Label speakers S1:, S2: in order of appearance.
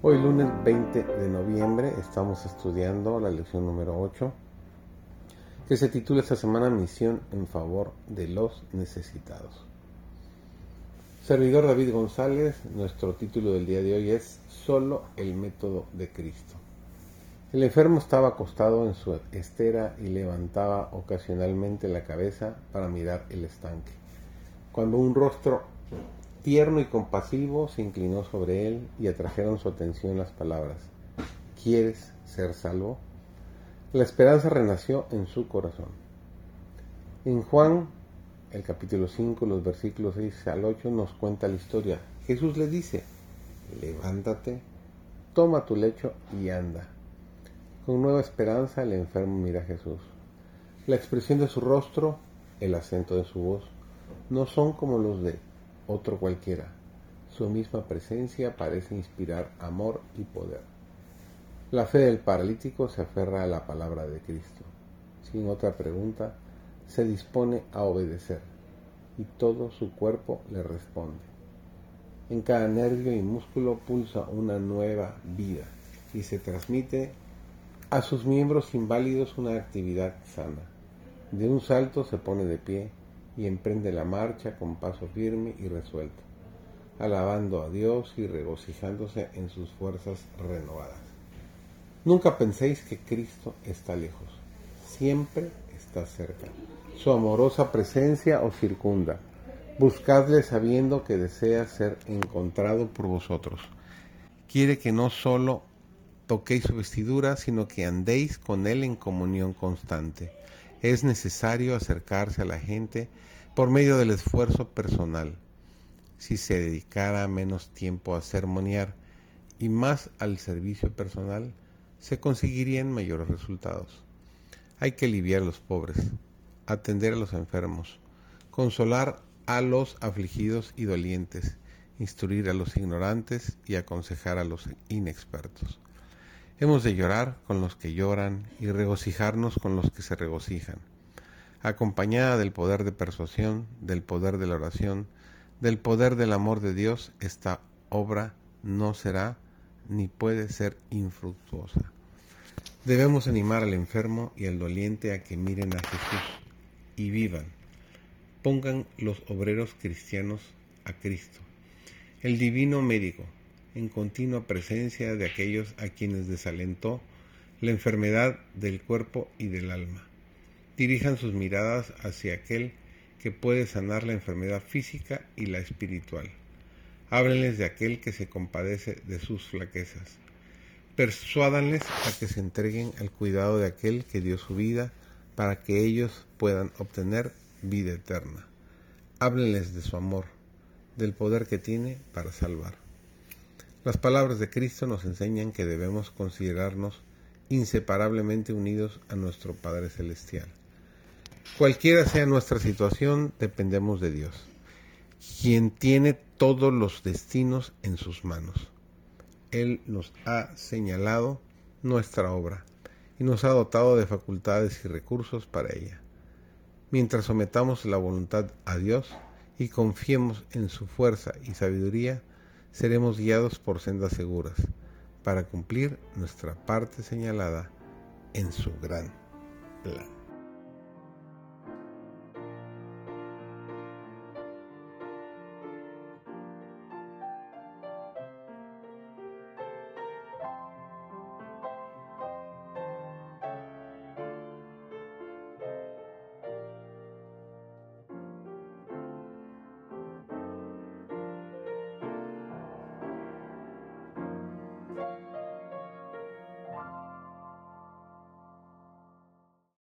S1: Hoy lunes 20 de noviembre estamos estudiando la lección número 8 que se titula esta semana Misión en favor de los necesitados. Servidor David González, nuestro título del día de hoy es Solo el método de Cristo. El enfermo estaba acostado en su estera y levantaba ocasionalmente la cabeza para mirar el estanque. Cuando un rostro tierno y compasivo se inclinó sobre él y atrajeron su atención las palabras, ¿quieres ser salvo? La esperanza renació en su corazón. En Juan, el capítulo 5, los versículos 6 al 8 nos cuenta la historia. Jesús le dice, levántate, toma tu lecho y anda. Con nueva esperanza el enfermo mira a Jesús. La expresión de su rostro, el acento de su voz, no son como los de otro cualquiera. Su misma presencia parece inspirar amor y poder. La fe del paralítico se aferra a la palabra de Cristo. Sin otra pregunta, se dispone a obedecer y todo su cuerpo le responde. En cada nervio y músculo pulsa una nueva vida y se transmite a sus miembros inválidos una actividad sana. De un salto se pone de pie y emprende la marcha con paso firme y resuelto, alabando a Dios y regocijándose en sus fuerzas renovadas. Nunca penséis que Cristo está lejos, siempre está cerca. Su amorosa presencia os circunda. Buscadle sabiendo que desea ser encontrado por vosotros. Quiere que no solo toquéis su vestidura, sino que andéis con Él en comunión constante es necesario acercarse a la gente por medio del esfuerzo personal. Si se dedicara menos tiempo a sermonear y más al servicio personal, se conseguirían mayores resultados. Hay que aliviar a los pobres, atender a los enfermos, consolar a los afligidos y dolientes, instruir a los ignorantes y aconsejar a los inexpertos. Hemos de llorar con los que lloran y regocijarnos con los que se regocijan, acompañada del poder de persuasión, del poder de la oración, del poder del amor de Dios, esta obra no será ni puede ser infructuosa. Debemos animar al enfermo y al doliente a que miren a Jesús y vivan. Pongan los obreros cristianos a Cristo, el divino médico, en continua presencia de aquellos a quienes desalentó la enfermedad del cuerpo y del alma. Dirijan sus miradas hacia aquel que puede sanar la enfermedad física y la espiritual. Háblenles de aquel que se compadece de sus flaquezas. Persuádanles a que se entreguen al cuidado de aquel que dio su vida para que ellos puedan obtener vida eterna. Háblenles de su amor, del poder que tiene para salvar. Las palabras de Cristo nos enseñan que debemos considerarnos inseparablemente unidos a nuestro Padre Celestial. Cualquiera sea nuestra situación, dependemos de Dios, quien tiene todos los destinos en sus manos. Él nos ha señalado nuestra obra y nos ha dotado de facultades y recursos para ella. Mientras sometamos la voluntad a Dios y confiemos en su fuerza y sabiduría, seremos guiados por sendas seguras para cumplir nuestra parte señalada en su gran plan.